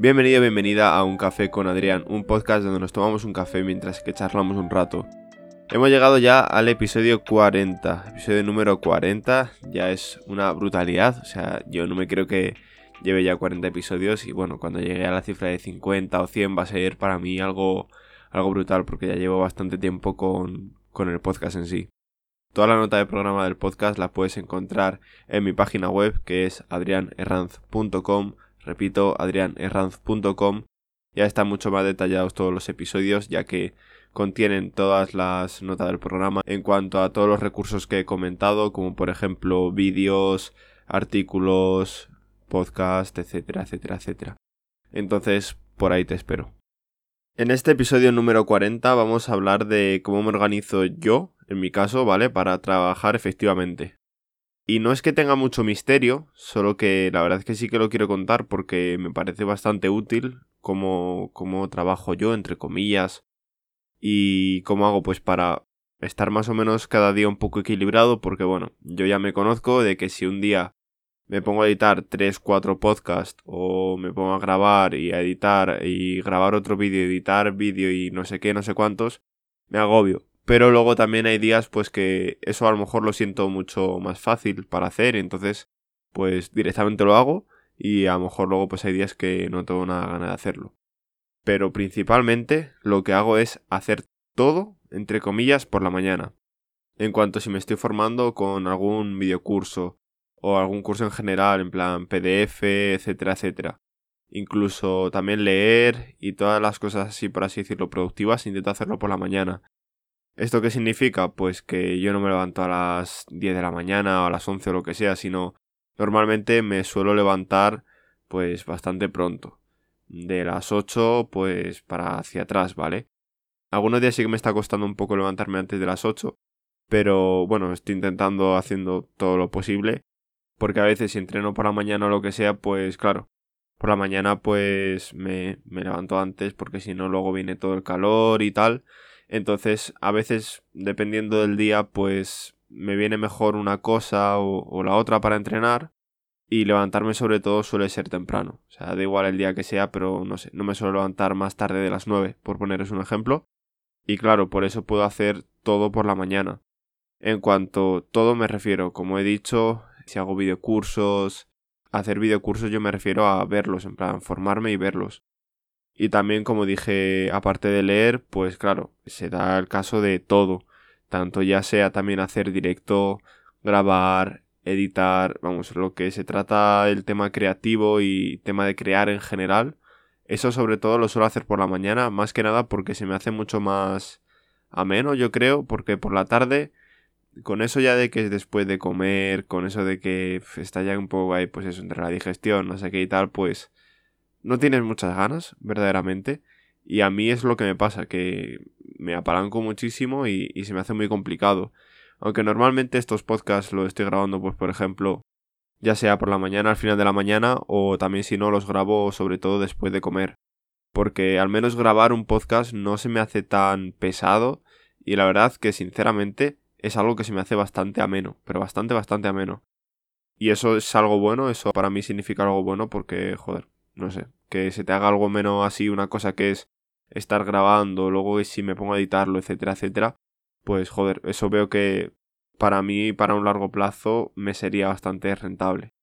Bienvenido, bienvenida a Un Café con Adrián, un podcast donde nos tomamos un café mientras que charlamos un rato. Hemos llegado ya al episodio 40, episodio número 40, ya es una brutalidad, o sea, yo no me creo que lleve ya 40 episodios y bueno, cuando llegue a la cifra de 50 o 100 va a ser para mí algo, algo brutal porque ya llevo bastante tiempo con, con el podcast en sí. Toda la nota de programa del podcast la puedes encontrar en mi página web que es adrianerranz.com Repito, adrianerranz.com. Ya están mucho más detallados todos los episodios, ya que contienen todas las notas del programa en cuanto a todos los recursos que he comentado, como por ejemplo vídeos, artículos, podcast, etcétera, etcétera, etcétera. Entonces, por ahí te espero. En este episodio número 40 vamos a hablar de cómo me organizo yo, en mi caso, ¿vale? Para trabajar efectivamente. Y no es que tenga mucho misterio, solo que la verdad es que sí que lo quiero contar porque me parece bastante útil cómo, cómo trabajo yo, entre comillas, y cómo hago pues para estar más o menos cada día un poco equilibrado porque bueno, yo ya me conozco de que si un día me pongo a editar 3, 4 podcasts o me pongo a grabar y a editar y grabar otro vídeo, editar vídeo y no sé qué, no sé cuántos, me agobio. Pero luego también hay días pues que eso a lo mejor lo siento mucho más fácil para hacer, entonces pues directamente lo hago y a lo mejor luego pues hay días que no tengo nada ganas de hacerlo. Pero principalmente lo que hago es hacer todo, entre comillas, por la mañana. En cuanto si me estoy formando con algún videocurso o algún curso en general, en plan PDF, etcétera, etcétera. Incluso también leer y todas las cosas así, por así decirlo, productivas, intento hacerlo por la mañana. ¿Esto qué significa? Pues que yo no me levanto a las 10 de la mañana o a las 11 o lo que sea, sino normalmente me suelo levantar pues bastante pronto. De las 8 pues para hacia atrás, ¿vale? Algunos días sí que me está costando un poco levantarme antes de las 8, pero bueno, estoy intentando haciendo todo lo posible, porque a veces si entreno por la mañana o lo que sea, pues claro, por la mañana pues me, me levanto antes porque si no luego viene todo el calor y tal, entonces, a veces, dependiendo del día, pues me viene mejor una cosa o, la otra para entrenar. Y levantarme sobre todo suele ser temprano. O sea, da igual el día que sea, pero no sé, no me suelo levantar más tarde de las 9, por poneros un ejemplo. Y claro, por eso puedo hacer todo por la mañana. En cuanto todo me refiero, como he dicho, si hago videocursos, hacer videocursos yo me refiero a verlos, en plan, formarme y verlos. Y también, como dije, aparte de leer, pues claro, se da el caso de todo. Tanto ya sea también hacer directo, grabar, editar, vamos, lo que se trata el tema creativo y tema de crear en general. Eso sobre todo lo suelo hacer por la mañana, más que nada porque se me hace mucho más ameno, yo creo, porque por la tarde, con eso ya de que es después de comer, con eso de que está ya un poco ahí, pues eso, entre la digestión, no sé qué y tal, pues no tienes muchas ganas, verdaderamente. Y a mí es lo que me pasa, que me apalanco muchísimo y, se me hace muy complicado. Aunque normalmente estos podcasts los estoy grabando, pues por ejemplo, ya sea por la mañana, al final de la mañana, o también si no los grabo sobre todo después de comer. Porque al menos grabar un podcast no se me hace tan pesado y la verdad que sinceramente es algo que se me hace bastante ameno, pero bastante, bastante ameno. Y eso es algo bueno, eso para mí significa algo bueno porque, joder, no sé, que se te haga algo menos así, una cosa que es estar grabando, luego si me pongo a editarlo, etcétera, etcétera, pues joder, eso veo que para mí, para un largo plazo, me sería bastante rentable.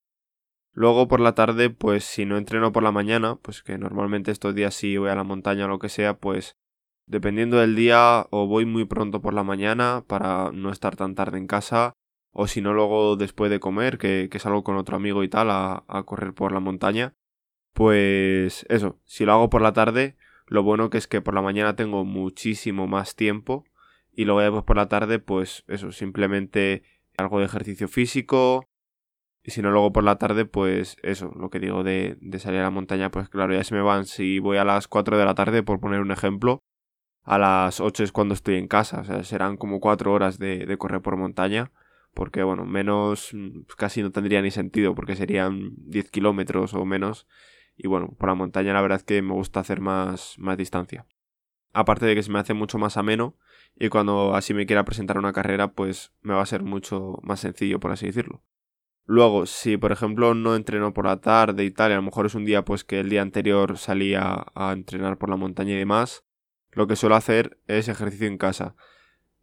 Luego por la tarde, pues si no entreno por la mañana, pues que normalmente estos días sí voy a la montaña o lo que sea, pues dependiendo del día o voy muy pronto por la mañana para no estar tan tarde en casa, o si no luego después de comer, que, que salgo con otro amigo y tal a, a correr por la montaña, pues eso, si lo hago por la tarde, lo bueno que es que por la mañana tengo muchísimo más tiempo y luego después por la tarde, pues eso, simplemente algo de ejercicio físico. Y si no, luego por la tarde, pues eso, lo que digo de, de, salir a la montaña, pues claro, ya se me van. Si voy a las 4 de la tarde, por poner un ejemplo, a las 8 es cuando estoy en casa. O sea, serán como 4 horas de, de correr por montaña. Porque, bueno, menos casi no tendría ni sentido, porque serían 10 kilómetros o menos y bueno, por la montaña la verdad es que me gusta hacer más, más distancia. Aparte de que se me hace mucho más ameno y cuando así me quiera presentar una carrera pues me va a ser mucho más sencillo por así decirlo. Luego, si por ejemplo no entreno por la tarde y tal, y a lo mejor es un día pues que el día anterior salía a entrenar por la montaña y demás, lo que suelo hacer es ejercicio en casa.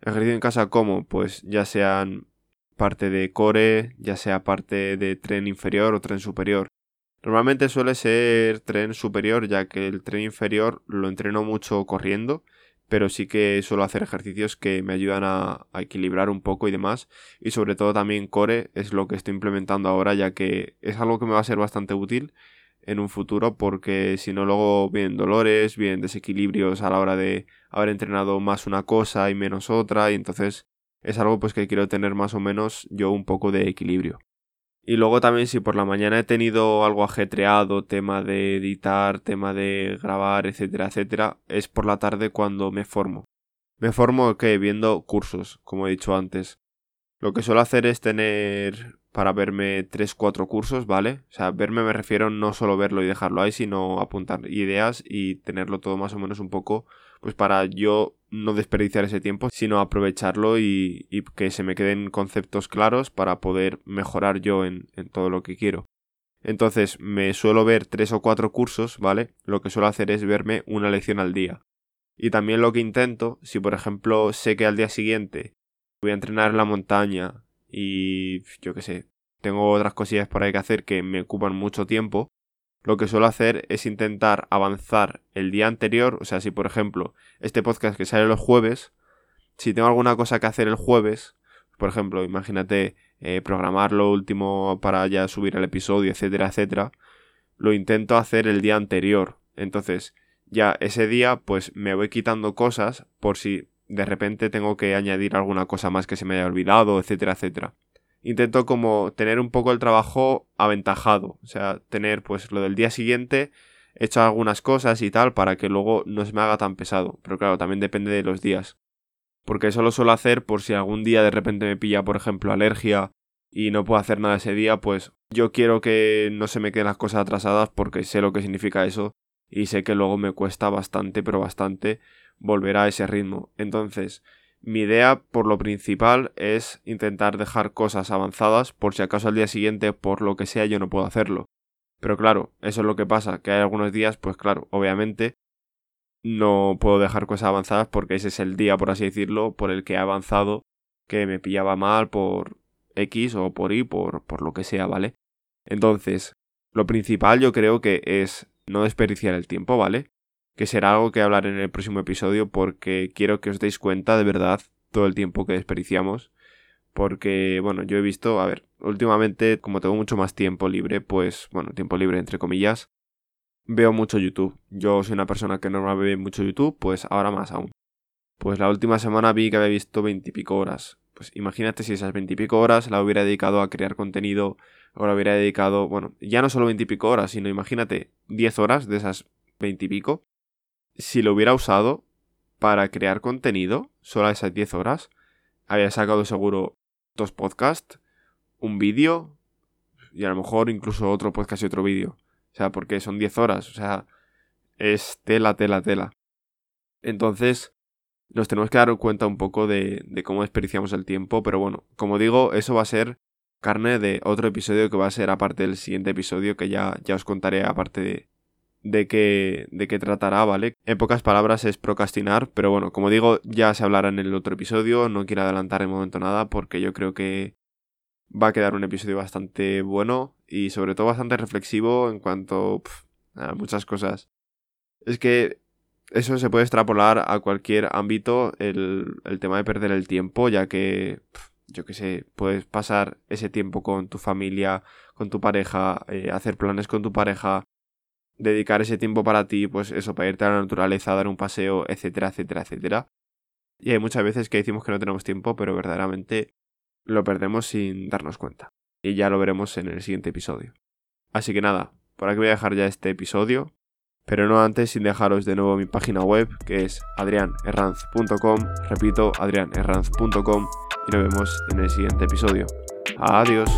Ejercicio en casa como, pues ya sean parte de core, ya sea parte de tren inferior o tren superior. Normalmente suele ser tren superior, ya que el tren inferior lo entreno mucho corriendo pero sí que suelo hacer ejercicios que me ayudan a, equilibrar un poco y demás. Y sobre todo también core es lo que estoy implementando ahora, ya que es algo que me va a ser bastante útil en un futuro, porque si no luego vienen dolores, vienen desequilibrios a la hora de haber entrenado más una cosa y menos otra, y entonces es algo pues que quiero tener más o menos yo un poco de equilibrio. Y luego también si por la mañana he tenido algo ajetreado, tema de editar, tema de grabar, etcétera, etcétera, es por la tarde cuando me formo. Me formo que viendo cursos, como he dicho antes. Lo que suelo hacer es tener para verme 3-4 cursos, ¿vale? O sea, verme me refiero no solo verlo y dejarlo ahí, sino apuntar ideas y tenerlo todo más o menos un poco, pues para yo no desperdiciar ese tiempo, sino aprovecharlo y, que se me queden conceptos claros para poder mejorar yo en, en todo lo que quiero. Entonces me suelo ver tres o cuatro cursos, ¿vale? Lo que suelo hacer es verme una lección al día. Y también lo que intento, si por ejemplo sé que al día siguiente voy a entrenar en la montaña y yo qué sé, tengo otras cosillas por ahí que hacer que me ocupan mucho tiempo, lo que suelo hacer es intentar avanzar el día anterior, o sea, si por ejemplo este podcast que sale los jueves, si tengo alguna cosa que hacer el jueves, por ejemplo, imagínate eh, programar lo último para ya subir el episodio, etcétera, etcétera, lo intento hacer el día anterior. Entonces, ya ese día, pues me voy quitando cosas por si de repente tengo que añadir alguna cosa más que se me haya olvidado, etcétera, etcétera intento como tener un poco el trabajo aventajado, o sea, tener pues lo del día siguiente, hecho algunas cosas y tal para que luego no se me haga tan pesado, pero claro, también depende de los días. Porque eso lo suelo hacer por si algún día de repente me pilla, por ejemplo, alergia y no puedo hacer nada ese día, pues yo quiero que no se me queden las cosas atrasadas porque sé lo que significa eso y sé que luego me cuesta bastante, pero bastante volver a ese ritmo. Entonces, mi idea, por lo principal, es intentar dejar cosas avanzadas por si acaso al día siguiente, por lo que sea, yo no puedo hacerlo. Pero claro, eso es lo que pasa, que hay algunos días, pues claro, obviamente no puedo dejar cosas avanzadas porque ese es el día, por así decirlo, por el que he avanzado, que me pillaba mal por X o por Y, por, por lo que sea, ¿vale? Entonces, lo principal yo creo que es no desperdiciar el tiempo, ¿vale? Que será algo que hablar en el próximo episodio porque quiero que os deis cuenta de verdad todo el tiempo que desperdiciamos. Porque, bueno, yo he visto, a ver, últimamente, como tengo mucho más tiempo libre, pues, bueno, tiempo libre entre comillas, veo mucho YouTube. Yo soy una persona que normalmente ve mucho YouTube, pues ahora más aún. Pues la última semana vi que había visto veintipico horas. Pues imagínate si esas veintipico horas la hubiera dedicado a crear contenido, o la hubiera dedicado, bueno, ya no solo veintipico horas, sino imagínate diez horas de esas veintipico si lo hubiera usado para crear contenido, solo esas 10 horas, había sacado seguro dos podcasts, un vídeo y a lo mejor incluso otro podcast y otro vídeo. O sea, porque son 10 horas, o sea, es tela, tela, tela. Entonces, nos tenemos que dar cuenta un poco de, de cómo desperdiciamos el tiempo, pero bueno, como digo, eso va a ser carne de otro episodio que va a ser aparte del siguiente episodio que ya, ya os contaré aparte de, de qué, de qué tratará, ¿vale? En pocas palabras es procrastinar, pero bueno, como digo, ya se hablará en el otro episodio, no quiero adelantar en momento nada porque yo creo que va a quedar un episodio bastante bueno y sobre todo bastante reflexivo en cuanto a muchas cosas. Es que eso se puede extrapolar a cualquier ámbito, el, el tema de perder el tiempo, ya que, yo qué sé, puedes pasar ese tiempo con tu familia, con tu pareja, eh, hacer planes con tu pareja, dedicar ese tiempo para ti, pues eso, para irte a la naturaleza, dar un paseo, etcétera, etcétera, etcétera. Y hay muchas veces que decimos que no tenemos tiempo, pero verdaderamente lo perdemos sin darnos cuenta. Y ya lo veremos en el siguiente episodio. Así que nada, por aquí voy a dejar ya este episodio, pero no antes sin dejaros de nuevo mi página web, que es adrianerranz.com, repito, adrianerranz.com, y nos vemos en el siguiente episodio. Adiós.